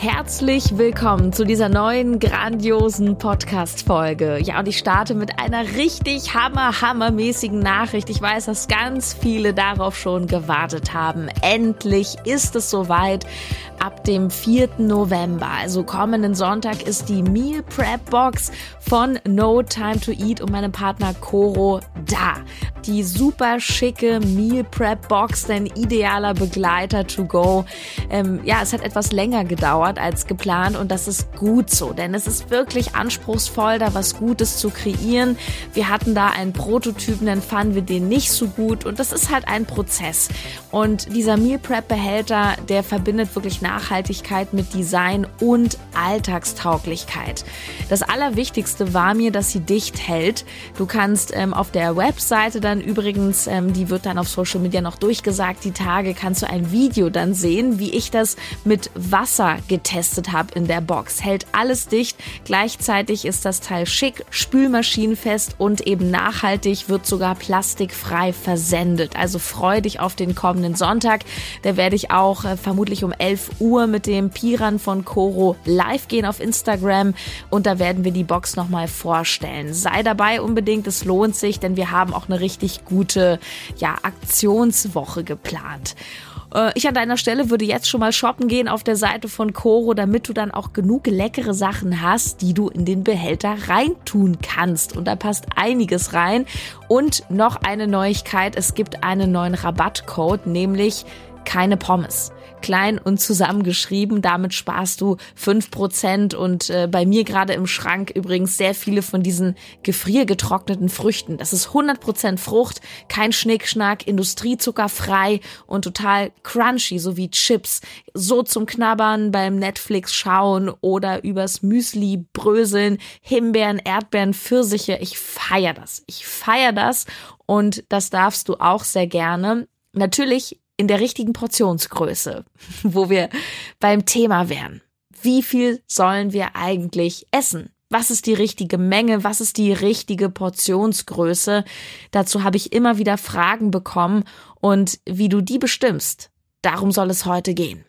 Herzlich willkommen zu dieser neuen grandiosen Podcast-Folge. Ja, und ich starte mit einer richtig hammer, hammermäßigen Nachricht. Ich weiß, dass ganz viele darauf schon gewartet haben. Endlich ist es soweit. Ab dem 4. November, also kommenden Sonntag, ist die Meal Prep Box von No Time to Eat und meinem Partner Coro da. Die super schicke Meal Prep Box, dein idealer Begleiter to go. Ähm, ja, es hat etwas länger gedauert als geplant und das ist gut so, denn es ist wirklich anspruchsvoll, da was Gutes zu kreieren. Wir hatten da einen Prototypen, dann fanden wir den nicht so gut und das ist halt ein Prozess. Und dieser Meal Prep Behälter, der verbindet wirklich Nachhaltigkeit mit Design und Alltagstauglichkeit. Das Allerwichtigste war mir, dass sie dicht hält. Du kannst ähm, auf der Webseite dann übrigens, ähm, die wird dann auf Social Media noch durchgesagt, die Tage kannst du ein Video dann sehen, wie ich das mit Wasser getestet habe in der Box. Hält alles dicht. Gleichzeitig ist das Teil schick, spülmaschinenfest und eben nachhaltig, wird sogar plastikfrei versendet. Also freu dich auf den kommenden Sonntag. Da werde ich auch äh, vermutlich um 11 Uhr mit dem Piran von Coro live gehen auf Instagram und da werden wir die Box nochmal vorstellen. Sei dabei unbedingt, es lohnt sich, denn wir haben auch eine richtig gute ja, Aktionswoche geplant. Äh, ich an deiner Stelle würde jetzt schon mal shoppen gehen auf der Seite von Coro, damit du dann auch genug leckere Sachen hast, die du in den Behälter reintun kannst. Und da passt einiges rein. Und noch eine Neuigkeit, es gibt einen neuen Rabattcode, nämlich keine Pommes klein und zusammengeschrieben. Damit sparst du fünf Prozent und äh, bei mir gerade im Schrank übrigens sehr viele von diesen gefriergetrockneten Früchten. Das ist 100% Frucht, kein Schnickschnack, industriezuckerfrei und total crunchy, so wie Chips. So zum Knabbern beim Netflix schauen oder übers Müsli bröseln, Himbeeren, Erdbeeren, Pfirsiche. Ich feier das. Ich feier das und das darfst du auch sehr gerne. Natürlich in der richtigen Portionsgröße, wo wir beim Thema wären. Wie viel sollen wir eigentlich essen? Was ist die richtige Menge? Was ist die richtige Portionsgröße? Dazu habe ich immer wieder Fragen bekommen und wie du die bestimmst, darum soll es heute gehen.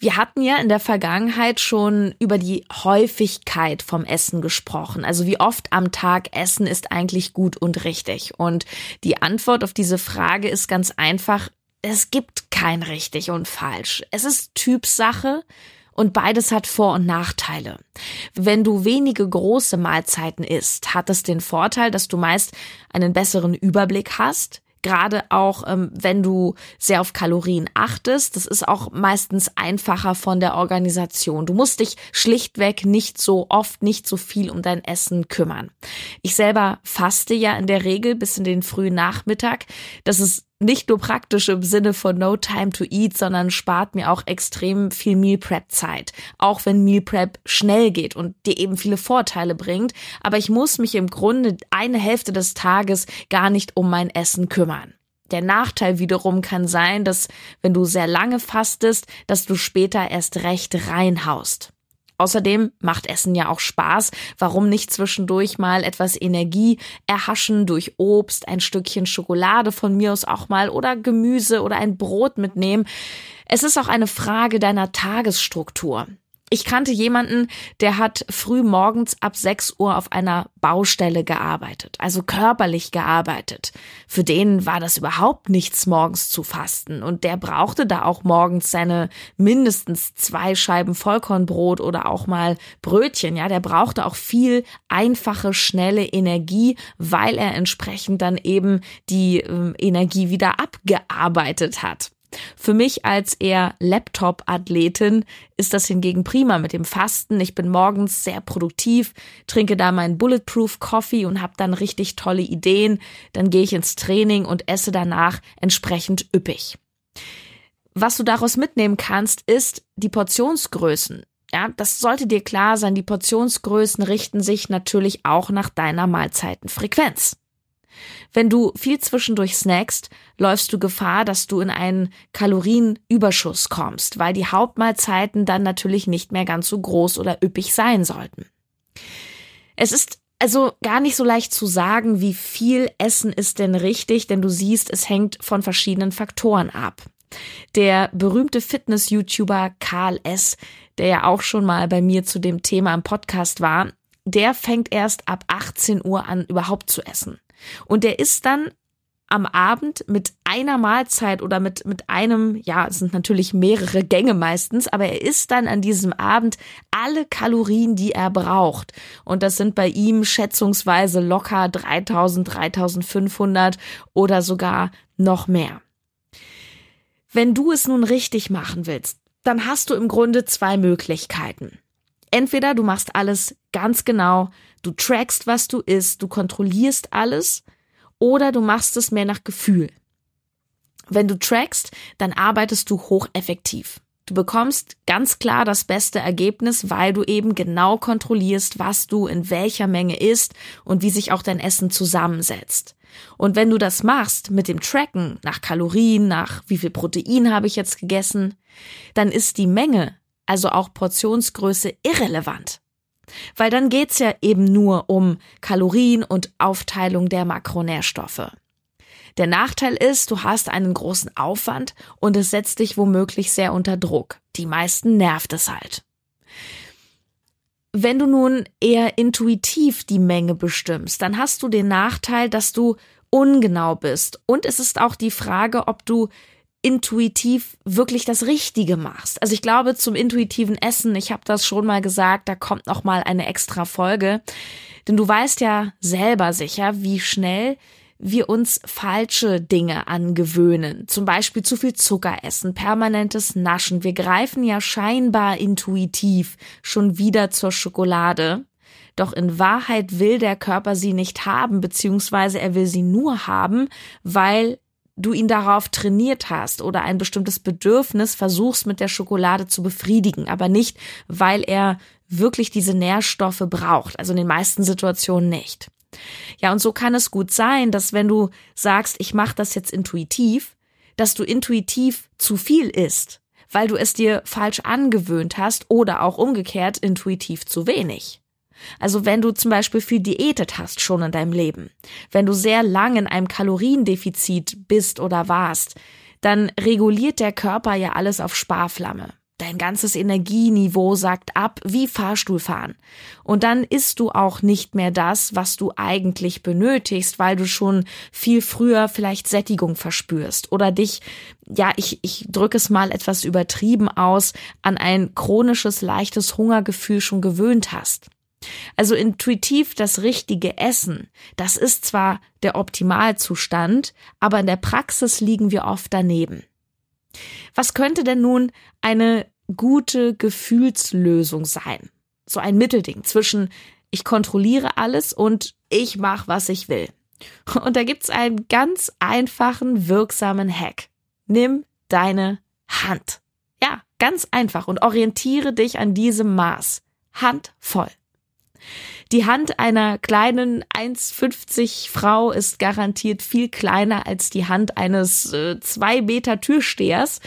Wir hatten ja in der Vergangenheit schon über die Häufigkeit vom Essen gesprochen. Also wie oft am Tag essen ist eigentlich gut und richtig. Und die Antwort auf diese Frage ist ganz einfach. Es gibt kein richtig und falsch. Es ist Typsache. Und beides hat Vor- und Nachteile. Wenn du wenige große Mahlzeiten isst, hat es den Vorteil, dass du meist einen besseren Überblick hast, Gerade auch, ähm, wenn du sehr auf Kalorien achtest, das ist auch meistens einfacher von der Organisation. Du musst dich schlichtweg nicht so oft, nicht so viel um dein Essen kümmern. Ich selber faste ja in der Regel bis in den frühen Nachmittag. Das ist nicht nur praktisch im Sinne von No Time to Eat, sondern spart mir auch extrem viel Meal Prep Zeit. Auch wenn Meal Prep schnell geht und dir eben viele Vorteile bringt. Aber ich muss mich im Grunde eine Hälfte des Tages gar nicht um mein Essen kümmern. Der Nachteil wiederum kann sein, dass wenn du sehr lange fastest, dass du später erst recht reinhaust. Außerdem macht Essen ja auch Spaß. Warum nicht zwischendurch mal etwas Energie erhaschen durch Obst, ein Stückchen Schokolade von mir aus auch mal oder Gemüse oder ein Brot mitnehmen? Es ist auch eine Frage deiner Tagesstruktur. Ich kannte jemanden, der hat früh morgens ab 6 Uhr auf einer Baustelle gearbeitet, also körperlich gearbeitet. Für den war das überhaupt nichts, morgens zu fasten. Und der brauchte da auch morgens seine mindestens zwei Scheiben Vollkornbrot oder auch mal Brötchen. Ja, der brauchte auch viel einfache, schnelle Energie, weil er entsprechend dann eben die äh, Energie wieder abgearbeitet hat. Für mich als eher Laptop-Athletin ist das hingegen prima mit dem Fasten. Ich bin morgens sehr produktiv, trinke da meinen Bulletproof Coffee und habe dann richtig tolle Ideen. Dann gehe ich ins Training und esse danach entsprechend üppig. Was du daraus mitnehmen kannst, ist die Portionsgrößen. Ja, das sollte dir klar sein. Die Portionsgrößen richten sich natürlich auch nach deiner Mahlzeitenfrequenz. Wenn du viel zwischendurch snackst, läufst du Gefahr, dass du in einen Kalorienüberschuss kommst, weil die Hauptmahlzeiten dann natürlich nicht mehr ganz so groß oder üppig sein sollten. Es ist also gar nicht so leicht zu sagen, wie viel Essen ist denn richtig, denn du siehst, es hängt von verschiedenen Faktoren ab. Der berühmte Fitness-YouTuber Karl S., der ja auch schon mal bei mir zu dem Thema im Podcast war, der fängt erst ab 18 Uhr an, überhaupt zu essen. Und der ist dann am Abend mit einer Mahlzeit oder mit, mit einem, ja, es sind natürlich mehrere Gänge meistens, aber er isst dann an diesem Abend alle Kalorien, die er braucht. Und das sind bei ihm schätzungsweise locker 3000, 3500 oder sogar noch mehr. Wenn du es nun richtig machen willst, dann hast du im Grunde zwei Möglichkeiten. Entweder du machst alles ganz genau, du trackst, was du isst, du kontrollierst alles, oder du machst es mehr nach Gefühl. Wenn du trackst, dann arbeitest du hocheffektiv. Du bekommst ganz klar das beste Ergebnis, weil du eben genau kontrollierst, was du in welcher Menge isst und wie sich auch dein Essen zusammensetzt. Und wenn du das machst mit dem Tracken nach Kalorien, nach wie viel Protein habe ich jetzt gegessen, dann ist die Menge, also auch Portionsgröße, irrelevant. Weil dann geht's ja eben nur um Kalorien und Aufteilung der Makronährstoffe. Der Nachteil ist, du hast einen großen Aufwand und es setzt dich womöglich sehr unter Druck. Die meisten nervt es halt. Wenn du nun eher intuitiv die Menge bestimmst, dann hast du den Nachteil, dass du ungenau bist. Und es ist auch die Frage, ob du intuitiv wirklich das Richtige machst. Also ich glaube zum intuitiven Essen, ich habe das schon mal gesagt, da kommt noch mal eine extra Folge, denn du weißt ja selber sicher, wie schnell wir uns falsche Dinge angewöhnen. Zum Beispiel zu viel Zucker essen, permanentes Naschen. Wir greifen ja scheinbar intuitiv schon wieder zur Schokolade. Doch in Wahrheit will der Körper sie nicht haben, beziehungsweise er will sie nur haben, weil du ihn darauf trainiert hast oder ein bestimmtes Bedürfnis versuchst mit der Schokolade zu befriedigen, aber nicht, weil er wirklich diese Nährstoffe braucht, also in den meisten Situationen nicht. Ja, und so kann es gut sein, dass wenn du sagst, ich mache das jetzt intuitiv, dass du intuitiv zu viel isst, weil du es dir falsch angewöhnt hast oder auch umgekehrt intuitiv zu wenig. Also wenn du zum Beispiel viel diätet hast schon in deinem Leben, wenn du sehr lang in einem Kaloriendefizit bist oder warst, dann reguliert der Körper ja alles auf Sparflamme. Dein ganzes Energieniveau sagt ab wie Fahrstuhlfahren. Und dann isst du auch nicht mehr das, was du eigentlich benötigst, weil du schon viel früher vielleicht Sättigung verspürst oder dich, ja, ich, ich drücke es mal etwas übertrieben aus, an ein chronisches, leichtes Hungergefühl schon gewöhnt hast. Also intuitiv das richtige Essen, das ist zwar der Optimalzustand, aber in der Praxis liegen wir oft daneben. Was könnte denn nun eine gute Gefühlslösung sein? So ein Mittelding zwischen ich kontrolliere alles und ich mache, was ich will. Und da gibt's einen ganz einfachen, wirksamen Hack. Nimm deine Hand. Ja, ganz einfach und orientiere dich an diesem Maß. Hand voll. Die Hand einer kleinen 1,50 Frau ist garantiert viel kleiner als die Hand eines äh, zwei Meter Türstehers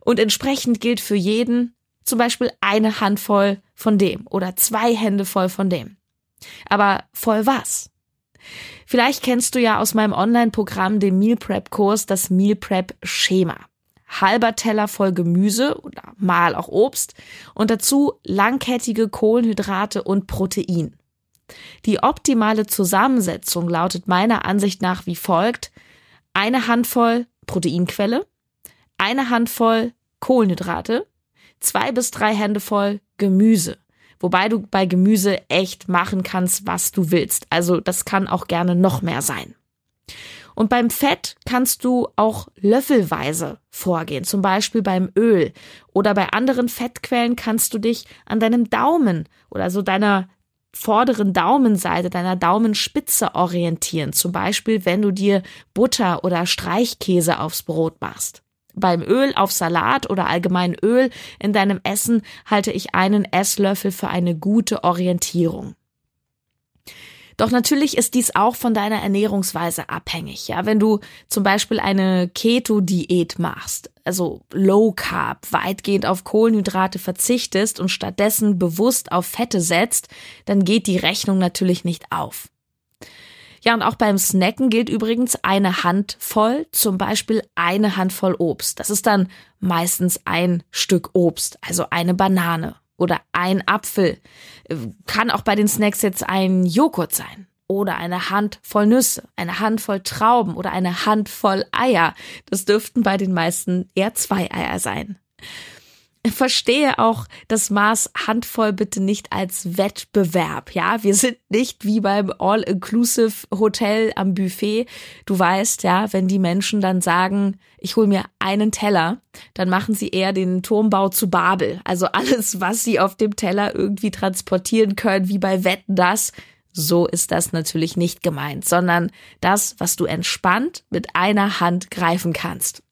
und entsprechend gilt für jeden zum Beispiel eine Handvoll von dem oder zwei Hände voll von dem. Aber voll was? Vielleicht kennst du ja aus meinem Online-Programm, dem Meal Prep Kurs, das Meal Prep Schema. Halber Teller voll Gemüse oder mal auch Obst und dazu langkettige Kohlenhydrate und Protein. Die optimale Zusammensetzung lautet meiner Ansicht nach wie folgt. Eine Handvoll Proteinquelle, eine Handvoll Kohlenhydrate, zwei bis drei Hände voll Gemüse. Wobei du bei Gemüse echt machen kannst, was du willst. Also das kann auch gerne noch mehr sein. Und beim Fett kannst du auch löffelweise vorgehen, zum Beispiel beim Öl. Oder bei anderen Fettquellen kannst du dich an deinem Daumen oder so deiner vorderen Daumenseite, deiner Daumenspitze orientieren. Zum Beispiel, wenn du dir Butter oder Streichkäse aufs Brot machst. Beim Öl auf Salat oder allgemein Öl in deinem Essen halte ich einen Esslöffel für eine gute Orientierung. Doch natürlich ist dies auch von deiner Ernährungsweise abhängig. Ja, wenn du zum Beispiel eine Keto-Diät machst, also Low Carb, weitgehend auf Kohlenhydrate verzichtest und stattdessen bewusst auf Fette setzt, dann geht die Rechnung natürlich nicht auf. Ja, und auch beim Snacken gilt übrigens eine Handvoll, zum Beispiel eine Handvoll Obst. Das ist dann meistens ein Stück Obst, also eine Banane oder ein Apfel. Kann auch bei den Snacks jetzt ein Joghurt sein oder eine Handvoll Nüsse, eine Handvoll Trauben oder eine Handvoll Eier. Das dürften bei den meisten eher zwei Eier sein verstehe auch das Maß Handvoll bitte nicht als Wettbewerb. Ja, wir sind nicht wie beim All-Inclusive Hotel am Buffet. Du weißt, ja, wenn die Menschen dann sagen, ich hol mir einen Teller, dann machen sie eher den Turmbau zu Babel. Also alles, was sie auf dem Teller irgendwie transportieren können, wie bei Wetten das. So ist das natürlich nicht gemeint, sondern das, was du entspannt mit einer Hand greifen kannst.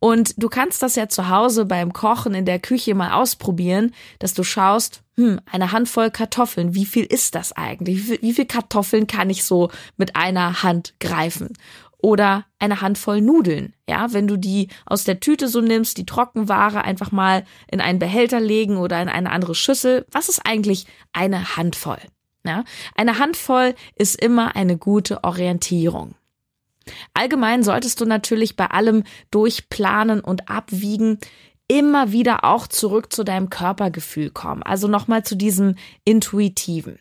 Und du kannst das ja zu Hause beim Kochen in der Küche mal ausprobieren, dass du schaust, hm, eine Handvoll Kartoffeln, wie viel ist das eigentlich? Wie viel, wie viel Kartoffeln kann ich so mit einer Hand greifen? Oder eine Handvoll Nudeln, ja, wenn du die aus der Tüte so nimmst, die Trockenware einfach mal in einen Behälter legen oder in eine andere Schüssel. Was ist eigentlich eine Handvoll? Ja, eine Handvoll ist immer eine gute Orientierung. Allgemein solltest du natürlich bei allem durchplanen und abwiegen, immer wieder auch zurück zu deinem Körpergefühl kommen. Also nochmal zu diesem intuitiven.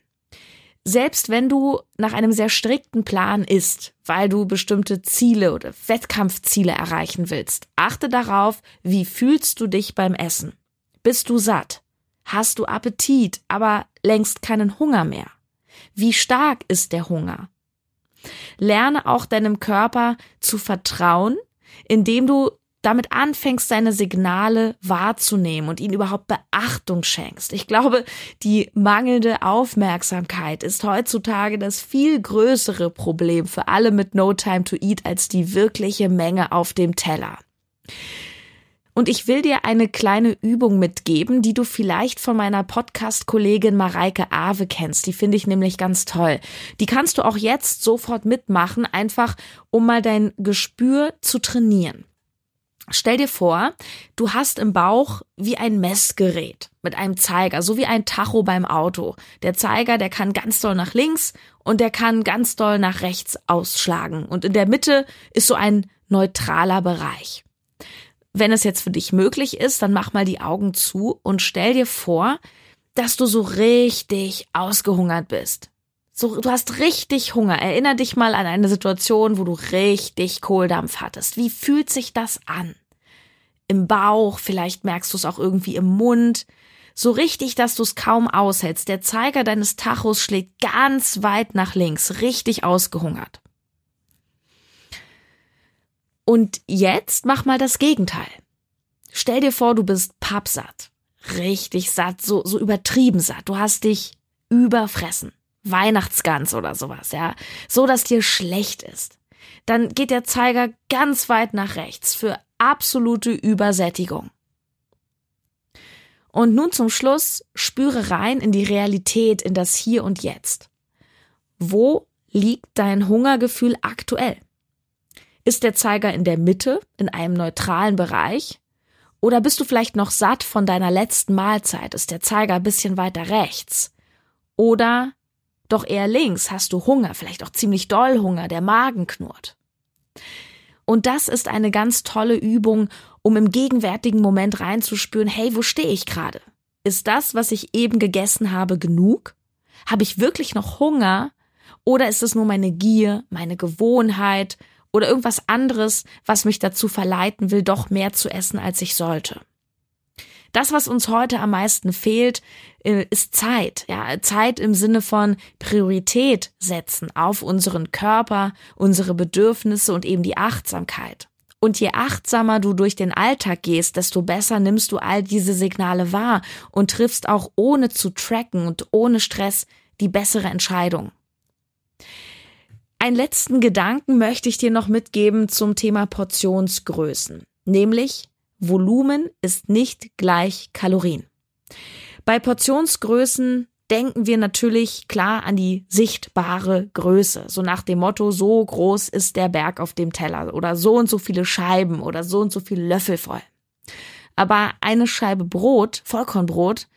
Selbst wenn du nach einem sehr strikten Plan isst, weil du bestimmte Ziele oder Wettkampfziele erreichen willst, achte darauf, wie fühlst du dich beim Essen? Bist du satt? Hast du Appetit, aber längst keinen Hunger mehr? Wie stark ist der Hunger? Lerne auch deinem Körper zu vertrauen, indem du damit anfängst, seine Signale wahrzunehmen und ihnen überhaupt Beachtung schenkst. Ich glaube, die mangelnde Aufmerksamkeit ist heutzutage das viel größere Problem für alle mit No Time to Eat als die wirkliche Menge auf dem Teller. Und ich will dir eine kleine Übung mitgeben, die du vielleicht von meiner Podcast-Kollegin Mareike Awe kennst. Die finde ich nämlich ganz toll. Die kannst du auch jetzt sofort mitmachen, einfach um mal dein Gespür zu trainieren. Stell dir vor, du hast im Bauch wie ein Messgerät mit einem Zeiger, so wie ein Tacho beim Auto. Der Zeiger, der kann ganz doll nach links und der kann ganz doll nach rechts ausschlagen. Und in der Mitte ist so ein neutraler Bereich. Wenn es jetzt für dich möglich ist, dann mach mal die Augen zu und stell dir vor, dass du so richtig ausgehungert bist. So, du hast richtig Hunger. Erinner dich mal an eine Situation, wo du richtig Kohldampf hattest. Wie fühlt sich das an? Im Bauch, vielleicht merkst du es auch irgendwie im Mund. So richtig, dass du es kaum aushältst. Der Zeiger deines Tachos schlägt ganz weit nach links, richtig ausgehungert. Und jetzt mach mal das Gegenteil. Stell dir vor, du bist pappsatt. Richtig satt, so, so übertrieben satt. Du hast dich überfressen. Weihnachtsgans oder sowas, ja. So, dass dir schlecht ist. Dann geht der Zeiger ganz weit nach rechts für absolute Übersättigung. Und nun zum Schluss spüre rein in die Realität, in das Hier und Jetzt. Wo liegt dein Hungergefühl aktuell? Ist der Zeiger in der Mitte, in einem neutralen Bereich? Oder bist du vielleicht noch satt von deiner letzten Mahlzeit? Ist der Zeiger ein bisschen weiter rechts? Oder doch eher links? Hast du Hunger? Vielleicht auch ziemlich doll Hunger, der Magen knurrt. Und das ist eine ganz tolle Übung, um im gegenwärtigen Moment reinzuspüren, hey, wo stehe ich gerade? Ist das, was ich eben gegessen habe, genug? Habe ich wirklich noch Hunger? Oder ist es nur meine Gier, meine Gewohnheit oder irgendwas anderes, was mich dazu verleiten will, doch mehr zu essen, als ich sollte. Das, was uns heute am meisten fehlt, äh, ist Zeit. Ja, Zeit im Sinne von Priorität setzen auf unseren Körper, unsere Bedürfnisse und eben die Achtsamkeit. Und je achtsamer du durch den Alltag gehst, desto besser nimmst du all diese Signale wahr und triffst auch ohne zu tracken und ohne Stress die bessere Entscheidung. Einen letzten Gedanken möchte ich dir noch mitgeben zum Thema Portionsgrößen, nämlich Volumen ist nicht gleich Kalorien. Bei Portionsgrößen denken wir natürlich klar an die sichtbare Größe. So nach dem Motto, so groß ist der Berg auf dem Teller oder so und so viele Scheiben oder so und so viele Löffel voll. Aber eine Scheibe Brot, Vollkornbrot,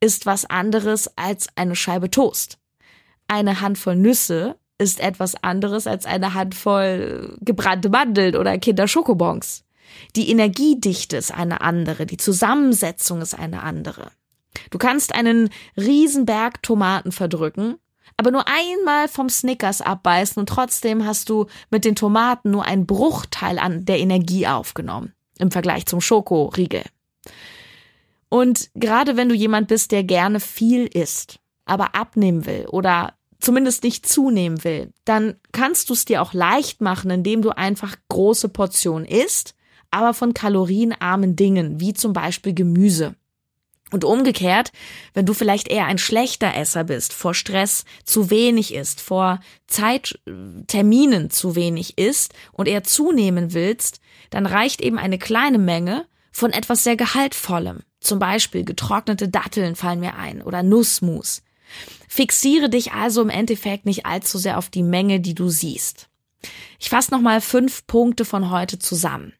ist was anderes als eine Scheibe Toast. Eine Handvoll Nüsse ist etwas anderes als eine Handvoll gebrannte Mandeln oder Kinderschokobons. Die Energiedichte ist eine andere, die Zusammensetzung ist eine andere. Du kannst einen Riesenberg Tomaten verdrücken, aber nur einmal vom Snickers abbeißen und trotzdem hast du mit den Tomaten nur einen Bruchteil an der Energie aufgenommen im Vergleich zum Schokoriegel. Und gerade wenn du jemand bist, der gerne viel isst, aber abnehmen will oder zumindest nicht zunehmen will, dann kannst du es dir auch leicht machen, indem du einfach große Portionen isst, aber von kalorienarmen Dingen, wie zum Beispiel Gemüse. Und umgekehrt, wenn du vielleicht eher ein schlechter Esser bist, vor Stress zu wenig isst, vor Zeitterminen zu wenig isst und eher zunehmen willst, dann reicht eben eine kleine Menge von etwas sehr Gehaltvollem. Zum Beispiel getrocknete Datteln fallen mir ein oder Nussmus. Fixiere dich also im Endeffekt nicht allzu sehr auf die Menge, die du siehst. Ich fasse nochmal fünf Punkte von heute zusammen.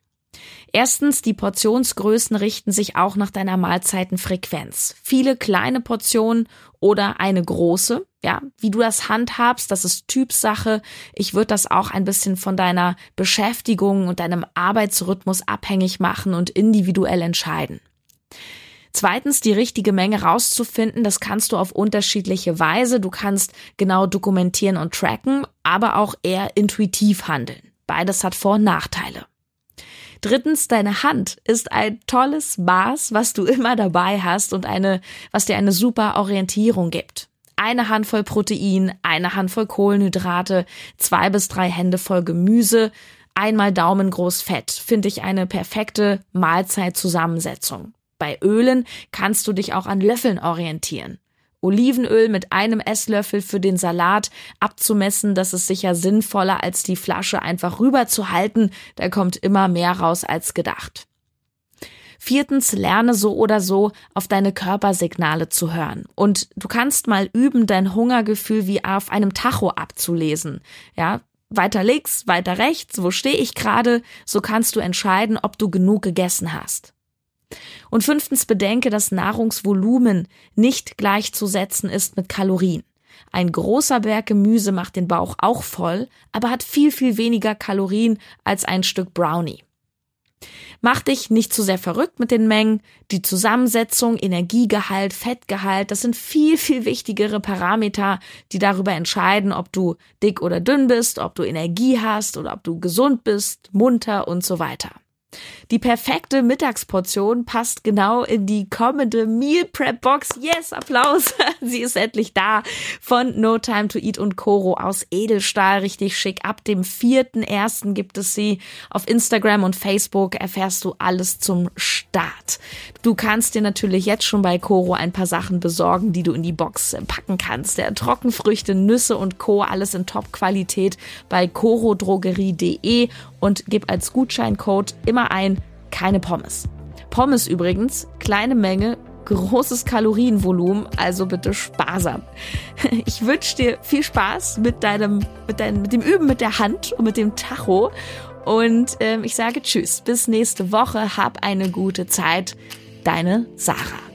Erstens, die Portionsgrößen richten sich auch nach deiner Mahlzeitenfrequenz. Viele kleine Portionen oder eine große. Ja, wie du das handhabst, das ist Typsache. Ich würde das auch ein bisschen von deiner Beschäftigung und deinem Arbeitsrhythmus abhängig machen und individuell entscheiden. Zweitens, die richtige Menge rauszufinden, das kannst du auf unterschiedliche Weise. Du kannst genau dokumentieren und tracken, aber auch eher intuitiv handeln. Beides hat Vor- und Nachteile. Drittens, deine Hand ist ein tolles Maß, was du immer dabei hast und eine, was dir eine super Orientierung gibt. Eine Handvoll Protein, eine Handvoll Kohlenhydrate, zwei bis drei Hände voll Gemüse, einmal Daumen groß Fett, finde ich eine perfekte Mahlzeitzusammensetzung. Bei Ölen kannst du dich auch an Löffeln orientieren. Olivenöl mit einem Esslöffel für den Salat abzumessen, das ist sicher sinnvoller als die Flasche einfach rüberzuhalten, da kommt immer mehr raus als gedacht. Viertens, lerne so oder so auf deine Körpersignale zu hören. Und du kannst mal üben, dein Hungergefühl wie auf einem Tacho abzulesen. Ja, weiter links, weiter rechts, wo stehe ich gerade, so kannst du entscheiden, ob du genug gegessen hast. Und fünftens bedenke, dass Nahrungsvolumen nicht gleichzusetzen ist mit Kalorien. Ein großer Berg Gemüse macht den Bauch auch voll, aber hat viel, viel weniger Kalorien als ein Stück Brownie. Mach dich nicht zu sehr verrückt mit den Mengen. Die Zusammensetzung, Energiegehalt, Fettgehalt, das sind viel, viel wichtigere Parameter, die darüber entscheiden, ob du dick oder dünn bist, ob du Energie hast oder ob du gesund bist, munter und so weiter. Die perfekte Mittagsportion passt genau in die kommende Meal Prep Box. Yes, Applaus. Sie ist endlich da von No Time to Eat und Koro aus Edelstahl. Richtig schick. Ab dem vierten ersten gibt es sie. Auf Instagram und Facebook erfährst du alles zum Start. Du kannst dir natürlich jetzt schon bei Koro ein paar Sachen besorgen, die du in die Box packen kannst. Der Trockenfrüchte, Nüsse und Co. Alles in Top-Qualität bei korodrogerie.de und gib als Gutscheincode immer ein keine Pommes. Pommes übrigens, kleine Menge, großes Kalorienvolumen, also bitte sparsam. Ich wünsche dir viel Spaß mit deinem, mit deinem, mit dem Üben mit der Hand und mit dem Tacho. Und ähm, ich sage Tschüss, bis nächste Woche, hab eine gute Zeit. Deine Sarah.